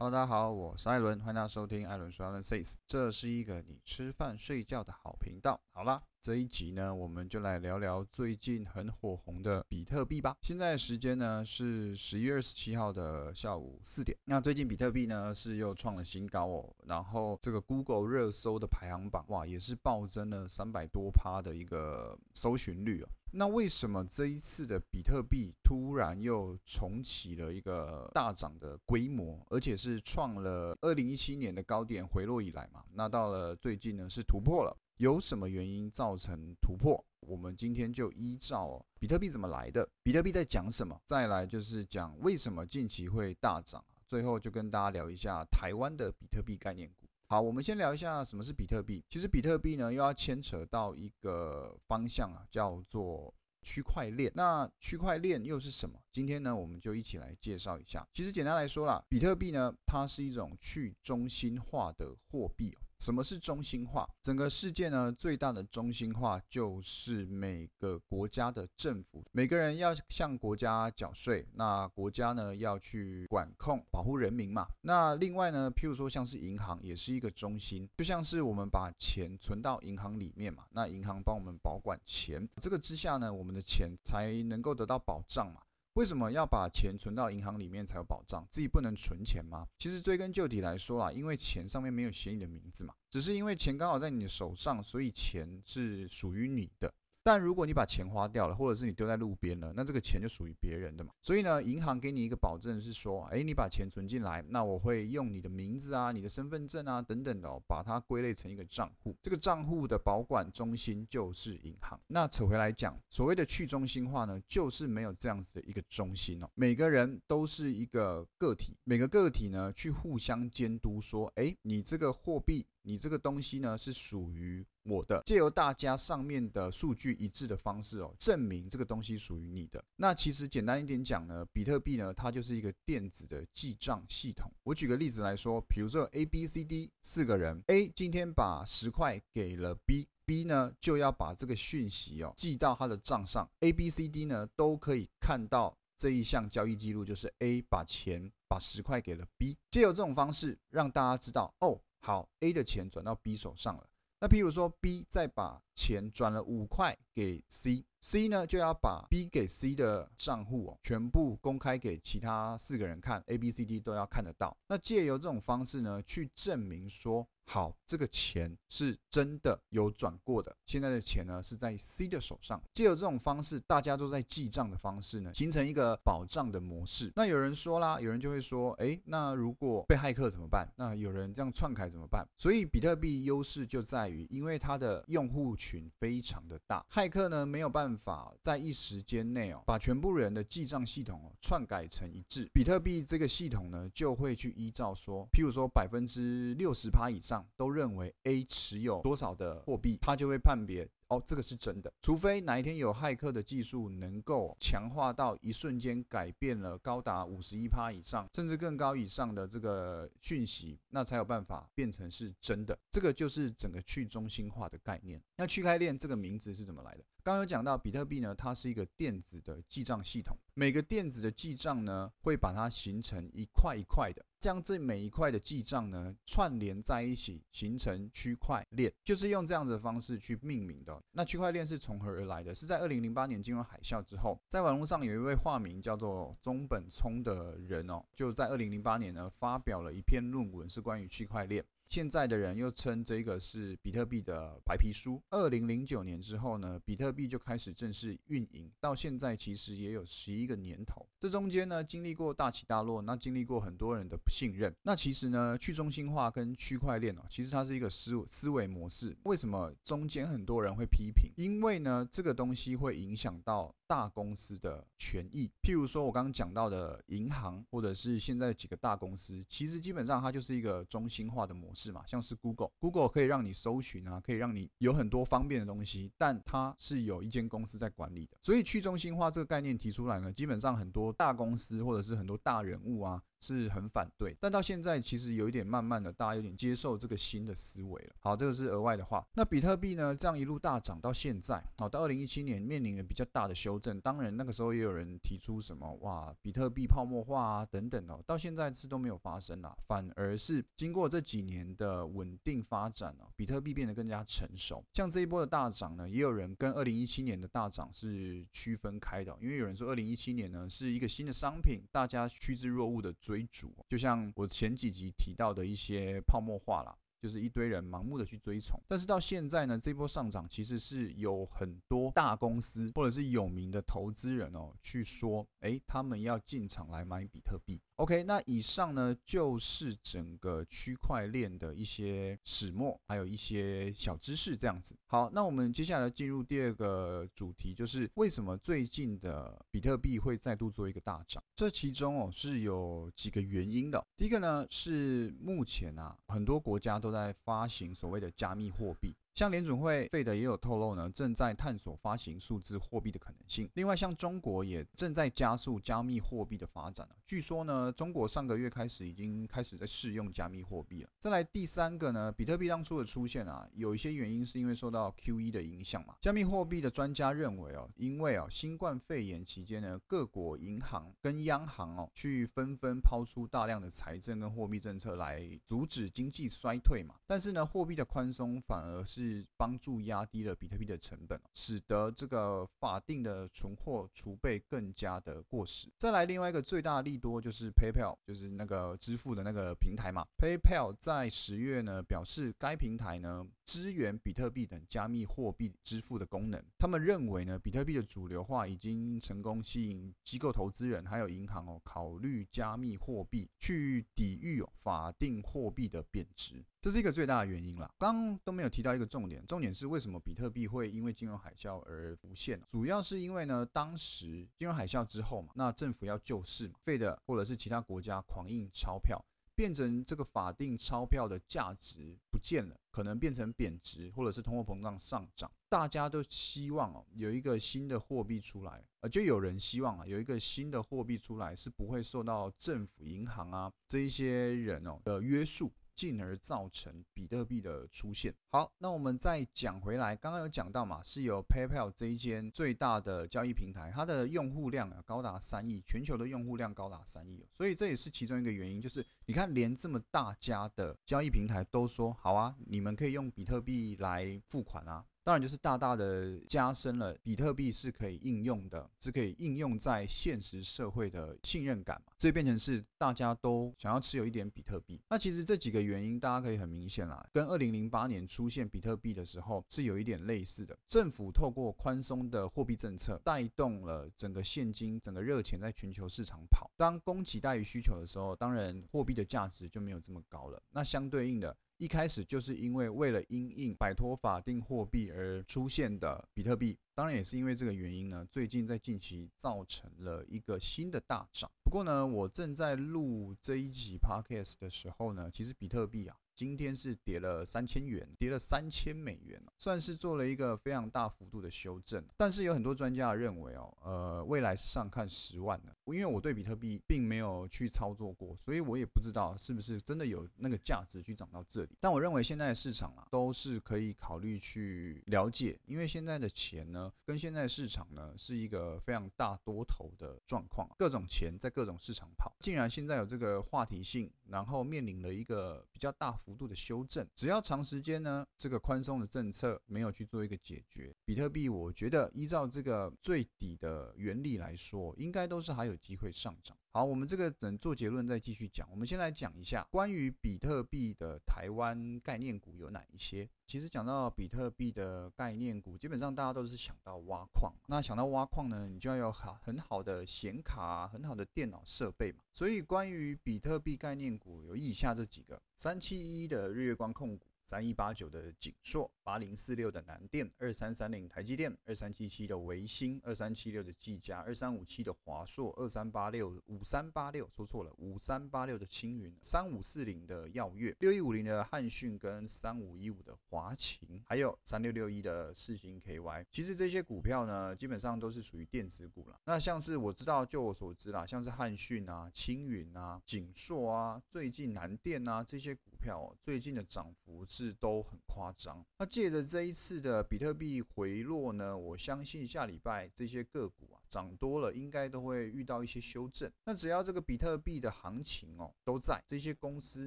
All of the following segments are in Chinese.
Hello，大家好，我是艾伦，欢迎大家收听艾伦说艾伦 says，这是一个你吃饭睡觉的好频道。好了，这一集呢，我们就来聊聊最近很火红的比特币吧。现在时间呢是十一月二十七号的下午四点。那最近比特币呢是又创了新高哦，然后这个 Google 热搜的排行榜哇，也是暴增了三百多趴的一个搜寻率哦。那为什么这一次的比特币突然又重启了一个大涨的规模，而且是创了二零一七年的高点回落以来嘛？那到了最近呢是突破了，有什么原因造成突破？我们今天就依照比特币怎么来的，比特币在讲什么，再来就是讲为什么近期会大涨，最后就跟大家聊一下台湾的比特币概念股。好，我们先聊一下什么是比特币。其实比特币呢，又要牵扯到一个方向啊，叫做区块链。那区块链又是什么？今天呢，我们就一起来介绍一下。其实简单来说啦，比特币呢，它是一种去中心化的货币。什么是中心化？整个世界呢，最大的中心化就是每个国家的政府，每个人要向国家缴税，那国家呢要去管控、保护人民嘛。那另外呢，譬如说像是银行，也是一个中心，就像是我们把钱存到银行里面嘛，那银行帮我们保管钱，这个之下呢，我们的钱才能够得到保障嘛。为什么要把钱存到银行里面才有保障？自己不能存钱吗？其实追根究底来说啦，因为钱上面没有写你的名字嘛，只是因为钱刚好在你的手上，所以钱是属于你的。但如果你把钱花掉了，或者是你丢在路边了，那这个钱就属于别人的嘛。所以呢，银行给你一个保证是说，哎，你把钱存进来，那我会用你的名字啊、你的身份证啊等等的，哦，把它归类成一个账户。这个账户的保管中心就是银行。那扯回来讲，所谓的去中心化呢，就是没有这样子的一个中心哦，每个人都是一个个体，每个个体呢去互相监督，说，哎，你这个货币。你这个东西呢是属于我的，借由大家上面的数据一致的方式哦，证明这个东西属于你的。那其实简单一点讲呢，比特币呢它就是一个电子的记账系统。我举个例子来说，比如说 A、B、C、D 四个人，A 今天把十块给了 B，B 呢就要把这个讯息哦记到他的账上，A、B、C、D 呢都可以看到这一项交易记录，就是 A 把钱把十块给了 B，借由这种方式让大家知道哦。好，A 的钱转到 B 手上了。那譬如说，B 再把钱转了五块给 C，C 呢就要把 B 给 C 的账户哦全部公开给其他四个人看，A、B、C、D 都要看得到。那借由这种方式呢，去证明说。好，这个钱是真的有转过的。现在的钱呢是在 C 的手上。借由这种方式，大家都在记账的方式呢，形成一个保障的模式。那有人说啦，有人就会说，哎，那如果被骇客怎么办？那有人这样篡改怎么办？所以比特币优势就在于，因为它的用户群非常的大，骇客呢没有办法在一时间内哦，把全部人的记账系统哦篡改成一致。比特币这个系统呢，就会去依照说，譬如说百分之六十趴以上。都认为 A 持有多少的货币，他就会判别。哦，这个是真的，除非哪一天有骇客的技术能够强化到一瞬间改变了高达五十一趴以上，甚至更高以上的这个讯息，那才有办法变成是真的。这个就是整个去中心化的概念。那区块链这个名字是怎么来的？刚有讲到比特币呢，它是一个电子的记账系统，每个电子的记账呢，会把它形成一块一块的，将这每一块的记账呢串联在一起，形成区块链，就是用这样子的方式去命名的。那区块链是从何而来的？是在二零零八年金融海啸之后，在网络上有一位化名叫做中本聪的人哦，就在二零零八年呢发表了一篇论文，是关于区块链。现在的人又称这个是比特币的白皮书。二零零九年之后呢，比特币就开始正式运营，到现在其实也有十一个年头。这中间呢，经历过大起大落，那经历过很多人的不信任。那其实呢，去中心化跟区块链哦，其实它是一个思思维模式。为什么中间很多人会批评？因为呢，这个东西会影响到。大公司的权益，譬如说我刚刚讲到的银行，或者是现在几个大公司，其实基本上它就是一个中心化的模式嘛，像是 Google，Google 可以让你搜寻啊，可以让你有很多方便的东西，但它是有一间公司在管理的，所以去中心化这个概念提出来呢，基本上很多大公司或者是很多大人物啊。是很反对，但到现在其实有一点慢慢的，大家有点接受这个新的思维了。好，这个是额外的话。那比特币呢，这样一路大涨到现在，好，到二零一七年面临了比较大的修正。当然那个时候也有人提出什么哇，比特币泡沫化啊等等哦，到现在是都没有发生啦，反而是经过这几年的稳定发展哦，比特币变得更加成熟。像这一波的大涨呢，也有人跟二零一七年的大涨是区分开的，因为有人说二零一七年呢是一个新的商品，大家趋之若鹜的追逐，就像我前几集提到的一些泡沫化啦。就是一堆人盲目的去追崇，但是到现在呢，这波上涨其实是有很多大公司或者是有名的投资人哦，去说，诶，他们要进场来买比特币。OK，那以上呢就是整个区块链的一些始末，还有一些小知识这样子。好，那我们接下来进入第二个主题，就是为什么最近的比特币会再度做一个大涨？这其中哦是有几个原因的。第一个呢是目前啊很多国家都在发行所谓的加密货币。像联准会费的也有透露呢，正在探索发行数字货币的可能性。另外，像中国也正在加速加密货币的发展据说呢，中国上个月开始已经开始在试用加密货币了。再来第三个呢，比特币当初的出现啊，有一些原因是因为受到 QE 的影响嘛。加密货币的专家认为哦，因为哦新冠肺炎期间呢，各国银行跟央行哦去纷纷抛出大量的财政跟货币政策来阻止经济衰退嘛。但是呢，货币的宽松反而是。是帮助压低了比特币的成本，使得这个法定的存货储备更加的过时。再来另外一个最大利多就是 PayPal，就是那个支付的那个平台嘛。PayPal 在十月呢表示，该平台呢支援比特币等加密货币支付的功能。他们认为呢，比特币的主流化已经成功吸引机构投资人还有银行哦考虑加密货币去抵御法定货币的贬值。这是一个最大的原因啦。刚刚都没有提到一个重点，重点是为什么比特币会因为金融海啸而浮现？主要是因为呢，当时金融海啸之后嘛，那政府要救市嘛，费的或者是其他国家狂印钞票，变成这个法定钞票的价值不见了，可能变成贬值，或者是通货膨胀上涨。大家都希望哦，有一个新的货币出来，呃，就有人希望啊，有一个新的货币出来是不会受到政府、银行啊这一些人哦的约束。进而造成比特币的出现。好，那我们再讲回来，刚刚有讲到嘛，是由 PayPal 这一间最大的交易平台，它的用户量啊高达三亿，全球的用户量高达三亿，所以这也是其中一个原因，就是你看，连这么大家的交易平台都说好啊，你们可以用比特币来付款啊。当然，就是大大的加深了比特币是可以应用的，是可以应用在现实社会的信任感嘛，所以变成是大家都想要持有一点比特币。那其实这几个原因，大家可以很明显啦，跟二零零八年出现比特币的时候是有一点类似的。政府透过宽松的货币政策，带动了整个现金、整个热钱在全球市场跑。当供给大于需求的时候，当然货币的价值就没有这么高了。那相对应的。一开始就是因为为了因应摆脱法定货币而出现的比特币，当然也是因为这个原因呢，最近在近期造成了一个新的大涨。不过呢，我正在录这一集 podcast 的时候呢，其实比特币啊。今天是跌了三千元，跌了三千美元，算是做了一个非常大幅度的修正。但是有很多专家认为哦，呃，未来是上看十万的。因为我对比特币并没有去操作过，所以我也不知道是不是真的有那个价值去涨到这里。但我认为现在的市场啊，都是可以考虑去了解，因为现在的钱呢，跟现在的市场呢，是一个非常大多头的状况，各种钱在各种市场跑。既然现在有这个话题性，然后面临了一个比较大。幅度的修正，只要长时间呢，这个宽松的政策没有去做一个解决，比特币我觉得依照这个最底的原理来说，应该都是还有机会上涨。好，我们这个等做结论再继续讲。我们先来讲一下关于比特币的台湾概念股有哪一些。其实讲到比特币的概念股，基本上大家都是想到挖矿。那想到挖矿呢，你就要有好很好的显卡、很好的电脑设备嘛。所以关于比特币概念股有以下这几个：三七一的日月光控股。三一八九的景硕，八零四六的南电，二三三零台积电，二三七七的维新，二三七六的技嘉，二三五七的华硕，二三八六五三八六说错了，五三八六的青云，三五四零的耀月，六一五零的汉讯跟三五一五的华勤，还有三六六一的四星 KY。其实这些股票呢，基本上都是属于电子股了。那像是我知道，就我所知啦，像是汉讯啊、青云啊、景硕啊，最近南电啊这些股票，最近的涨幅是都很夸张。那借着这一次的比特币回落呢，我相信下礼拜这些个股啊涨多了，应该都会遇到一些修正。那只要这个比特币的行情哦都在，这些公司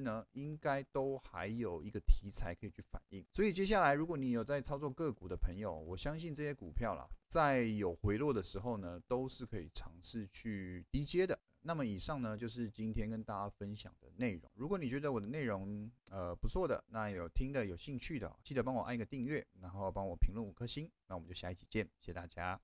呢应该都还有一个题材可以去反映。所以接下来如果你有在操作个股的朋友，我相信这些股票啦，在有回落的时候呢，都是可以尝试去低接的。那么以上呢，就是今天跟大家分享的内容。如果你觉得我的内容呃不错的，那有听的有兴趣的，记得帮我按一个订阅，然后帮我评论五颗星。那我们就下一集见，谢谢大家。